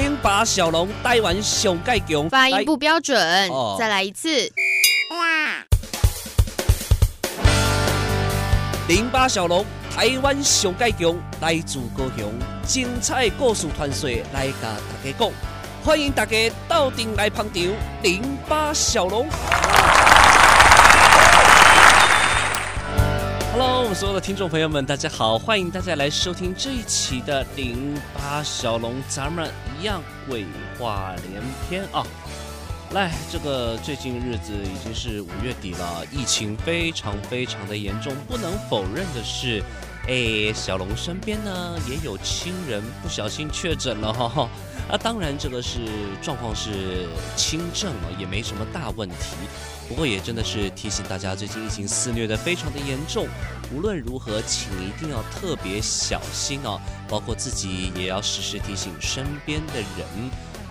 零八小龙台湾上盖强，发音不标准，哦、再来一次。哇零八小龙台湾上盖强，来自高雄，精彩故事传说来甲大家讲，欢迎大家到店来捧场。零八小龙。Hello，我们所有的听众朋友们，大家好，欢迎大家来收听这一期的零八小龙，咱们一样鬼话连篇啊！来，这个最近日子已经是五月底了，疫情非常非常的严重，不能否认的是，哎，小龙身边呢也有亲人不小心确诊了哈哈。啊，当然这个是状况是轻症了，也没什么大问题。不过也真的是提醒大家，最近疫情肆虐的非常的严重。无论如何，请一定要特别小心哦，包括自己也要时时提醒身边的人。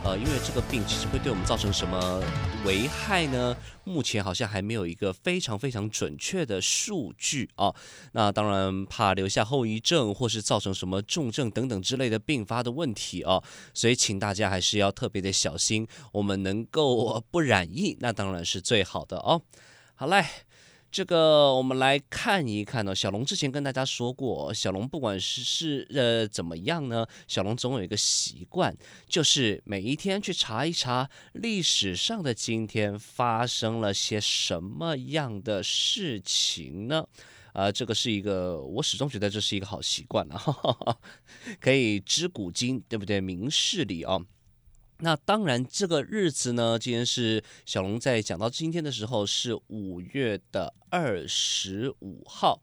呃，因为这个病其实会对我们造成什么危害呢？目前好像还没有一个非常非常准确的数据啊。那当然怕留下后遗症，或是造成什么重症等等之类的并发的问题啊。所以请大家还是要特别的小心。我们能够不染疫，那当然是最好的哦。好嘞。这个我们来看一看呢、小龙之前跟大家说过，小龙不管是是呃怎么样呢，小龙总有一个习惯，就是每一天去查一查历史上的今天发生了些什么样的事情呢？呃，这个是一个我始终觉得这是一个好习惯啊，可以知古今，对不对？明事理啊、那当然，这个日子呢，今天是小龙在讲到今天的时候是五月的二十五号。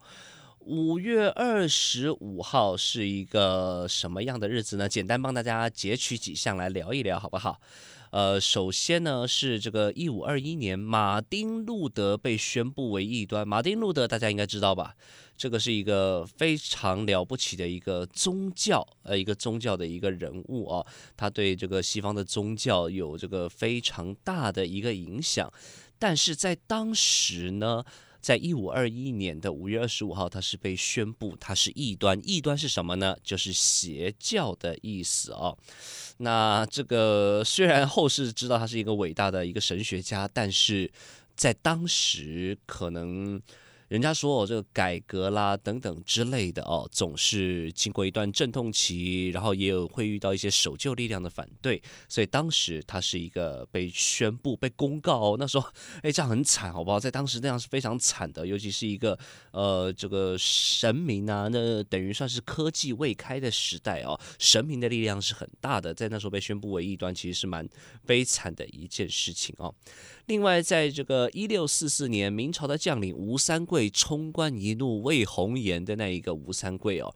五月二十五号是一个什么样的日子呢？简单帮大家截取几项来聊一聊，好不好？呃，首先呢是这个一五二一年，马丁路德被宣布为异端。马丁路德大家应该知道吧？这个是一个非常了不起的一个宗教，呃，一个宗教的一个人物哦。他对这个西方的宗教有这个非常大的一个影响。但是在当时呢，在一五二一年的五月二十五号，他是被宣布他是异端。异端是什么呢？就是邪教的意思哦。那这个虽然后世知道他是一个伟大的一个神学家，但是在当时可能。人家说哦，这个改革啦等等之类的哦，总是经过一段阵痛期，然后也有会遇到一些守旧力量的反对，所以当时他是一个被宣布、被公告哦，那时候哎，这样很惨，好不好？在当时那样是非常惨的，尤其是一个呃这个神明啊，那等于算是科技未开的时代哦，神明的力量是很大的，在那时候被宣布为异端，其实是蛮悲惨的一件事情哦。另外，在这个一六四四年，明朝的将领吴三桂为冲冠一怒为红颜的那一个吴三桂哦，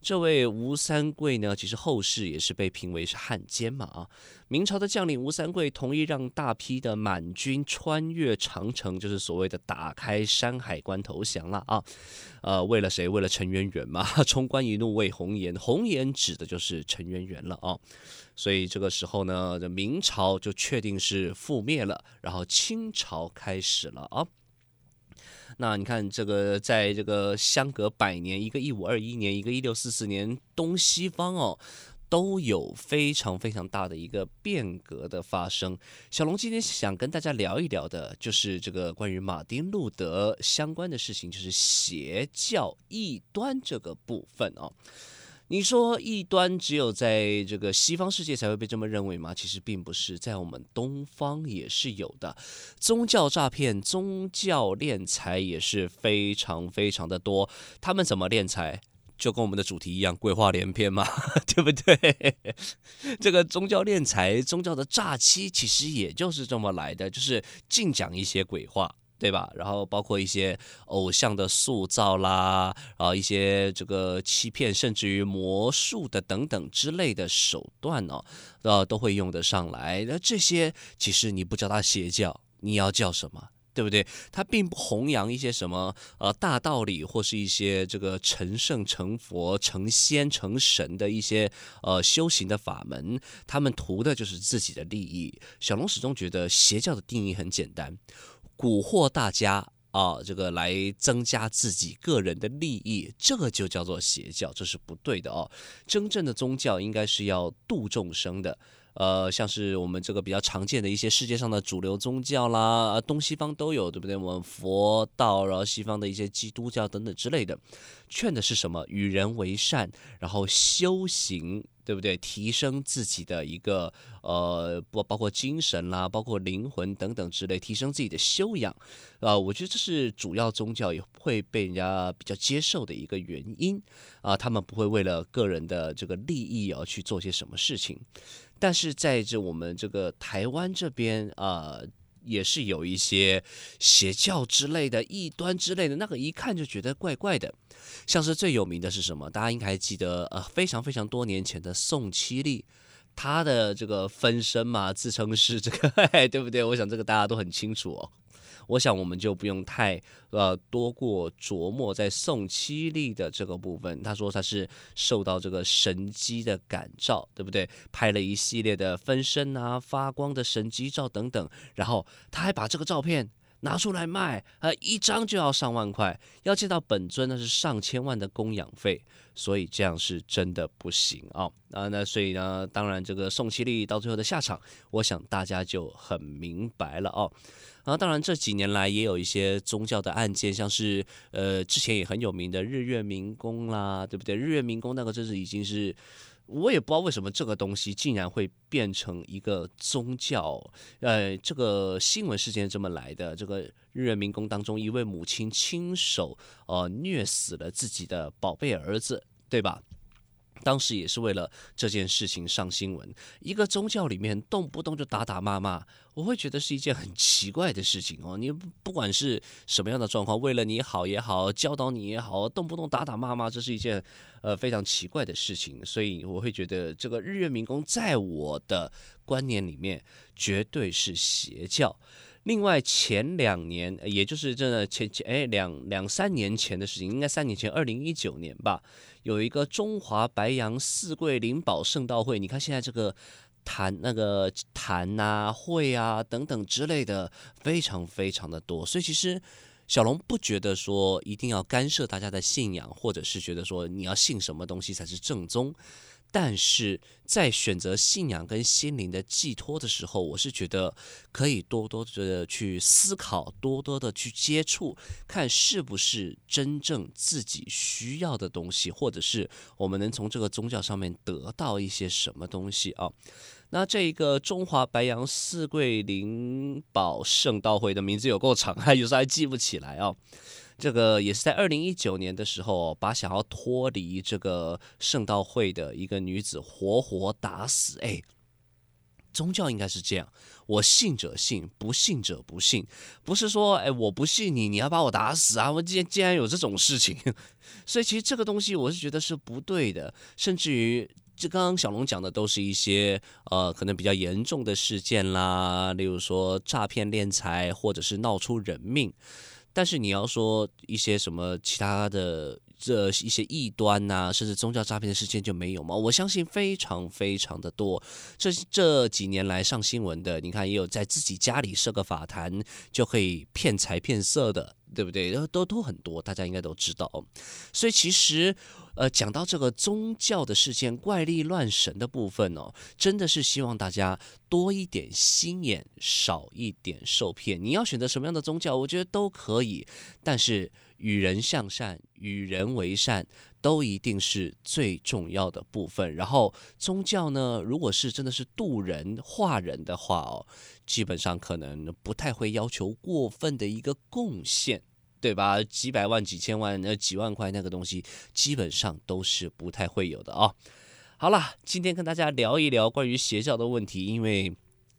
这位吴三桂呢，其实后世也是被评为是汉奸嘛啊。明朝的将领吴三桂同意让大批的满军穿越长城，就是所谓的打开山海关投降了啊。呃，为了谁？为了陈圆圆嘛。冲冠一怒为红颜，红颜指的就是陈圆圆了啊。所以这个时候呢，这明朝就确定是覆灭了，然后清朝开始了啊。那你看，这个在这个相隔百年，一个一五二一年，一个一六四四年，东西方哦都有非常非常大的一个变革的发生。小龙今天想跟大家聊一聊的，就是这个关于马丁路德相关的事情，就是邪教异端这个部分哦。你说异端只有在这个西方世界才会被这么认为吗？其实并不是，在我们东方也是有的。宗教诈骗、宗教敛财也是非常非常的多。他们怎么敛财？就跟我们的主题一样，鬼话连篇嘛，对不对？这个宗教敛财、宗教的诈欺，其实也就是这么来的，就是净讲一些鬼话。对吧？然后包括一些偶像的塑造啦，然后一些这个欺骗，甚至于魔术的等等之类的手段哦，呃，都会用得上来。那这些其实你不叫它邪教，你要叫什么？对不对？它并不弘扬一些什么呃大道理，或是一些这个成圣成佛成仙成神的一些呃修行的法门，他们图的就是自己的利益。小龙始终觉得邪教的定义很简单。蛊惑大家啊，这个来增加自己个人的利益，这个就叫做邪教，这是不对的哦。真正的宗教应该是要度众生的，呃，像是我们这个比较常见的一些世界上的主流宗教啦，东西方都有，对不对？我们佛道，然后西方的一些基督教等等之类的，劝的是什么？与人为善，然后修行，对不对？提升自己的一个呃，不包括精神啦，包括灵魂等等之类，提升自己的修养。啊、我觉得这是主要宗教也会被人家比较接受的一个原因啊、他们不会为了个人的这个利益而去做些什么事情。但是在这我们这个台湾这边啊、也是有一些邪教之类的异端之类的，那个一看就觉得怪怪的。像是最有名的是什么？大家应该还记得，呃，非常非常多年前的宋七力，他的这个分身嘛，自称是这个，对不对？我想这个大家都很清楚哦。我想我们就不用太呃多过琢磨在宋七力的这个部分。他说他是受到这个神机的感召，对不对？拍了一系列的分身啊、发光的神机照等等，然后他还把这个照片拿出来卖，呃，一张就要上万块，要见到本尊那是上千万的供养费，所以这样是真的不行啊啊！那所以呢，当然这个宋七力到最后的下场，我想大家就很明白了哦。然后，当然这几年来也有一些宗教的案件，像是呃之前也很有名的日月明宫啦，对不对？日月明宫那个真是已经是，我也不知道为什么这个东西竟然会变成一个宗教。呃，这个新闻事件这么来的，这个日月明宫当中一位母亲亲手呃虐死了自己的宝贝儿子，对吧？当时也是为了这件事情上新闻，一个宗教里面动不动就打打骂骂，我会觉得是一件很奇怪的事情哦。你不管是什么样的状况，为了你好也好，教导你也好，动不动打打骂骂，这是一件呃非常奇怪的事情。所以我会觉得这个日月明宫在我的观念里面绝对是邪教。另外前两年，也就是真的前前哎两两三年前的事情，应该三年前，二零一九年吧，有一个中华白杨四桂灵宝圣道会。你看现在这个坛那个坛啊会啊等等之类的，非常非常的多。所以其实小龙不觉得说一定要干涉大家的信仰，或者是觉得说你要信什么东西才是正宗。但是在选择信仰跟心灵的寄托的时候，我是觉得可以多多的去思考，多多的去接触，看是不是真正自己需要的东西，或者是我们能从这个宗教上面得到一些什么东西啊？那这一个中华白杨四桂灵宝圣道会的名字有够长，还有时候还记不起来啊。这个也是在二零一九年的时候，把想要脱离这个圣道会的一个女子活活打死。哎，宗教应该是这样，我信者信，不信者不信，不是说哎我不信你，你要把我打死啊！我竟竟然有这种事情，所以其实这个东西我是觉得是不对的。甚至于，这刚刚小龙讲的都是一些呃可能比较严重的事件啦，例如说诈骗敛财，或者是闹出人命。但是你要说一些什么其他的这一些异端呐，甚至宗教诈骗的事件就没有吗？我相信非常非常的多。这这几年来上新闻的，你看也有在自己家里设个法坛就可以骗财骗色的，对不对？都都很多，大家应该都知道。所以其实。呃，讲到这个宗教的事件、怪力乱神的部分哦，真的是希望大家多一点心眼，少一点受骗。你要选择什么样的宗教，我觉得都可以，但是与人向善、与人为善，都一定是最重要的部分。然后宗教呢，如果是真的是渡人、化人的话哦，基本上可能不太会要求过分的一个贡献。对吧？几百万、几千万、呃，几万块那个东西，基本上都是不太会有的啊、哦。好了，今天跟大家聊一聊关于邪教的问题，因为。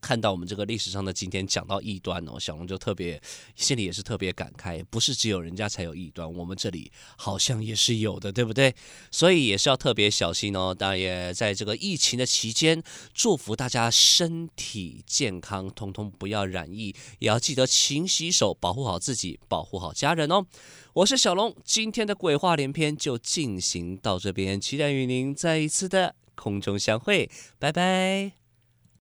看到我们这个历史上的今天讲到异端哦，小龙就特别心里也是特别感慨，不是只有人家才有异端，我们这里好像也是有的，对不对？所以也是要特别小心哦。当然也在这个疫情的期间，祝福大家身体健康，通通不要染疫，也要记得勤洗手，保护好自己，保护好家人哦。我是小龙，今天的鬼话连篇就进行到这边，期待与您再一次的空中相会，拜拜。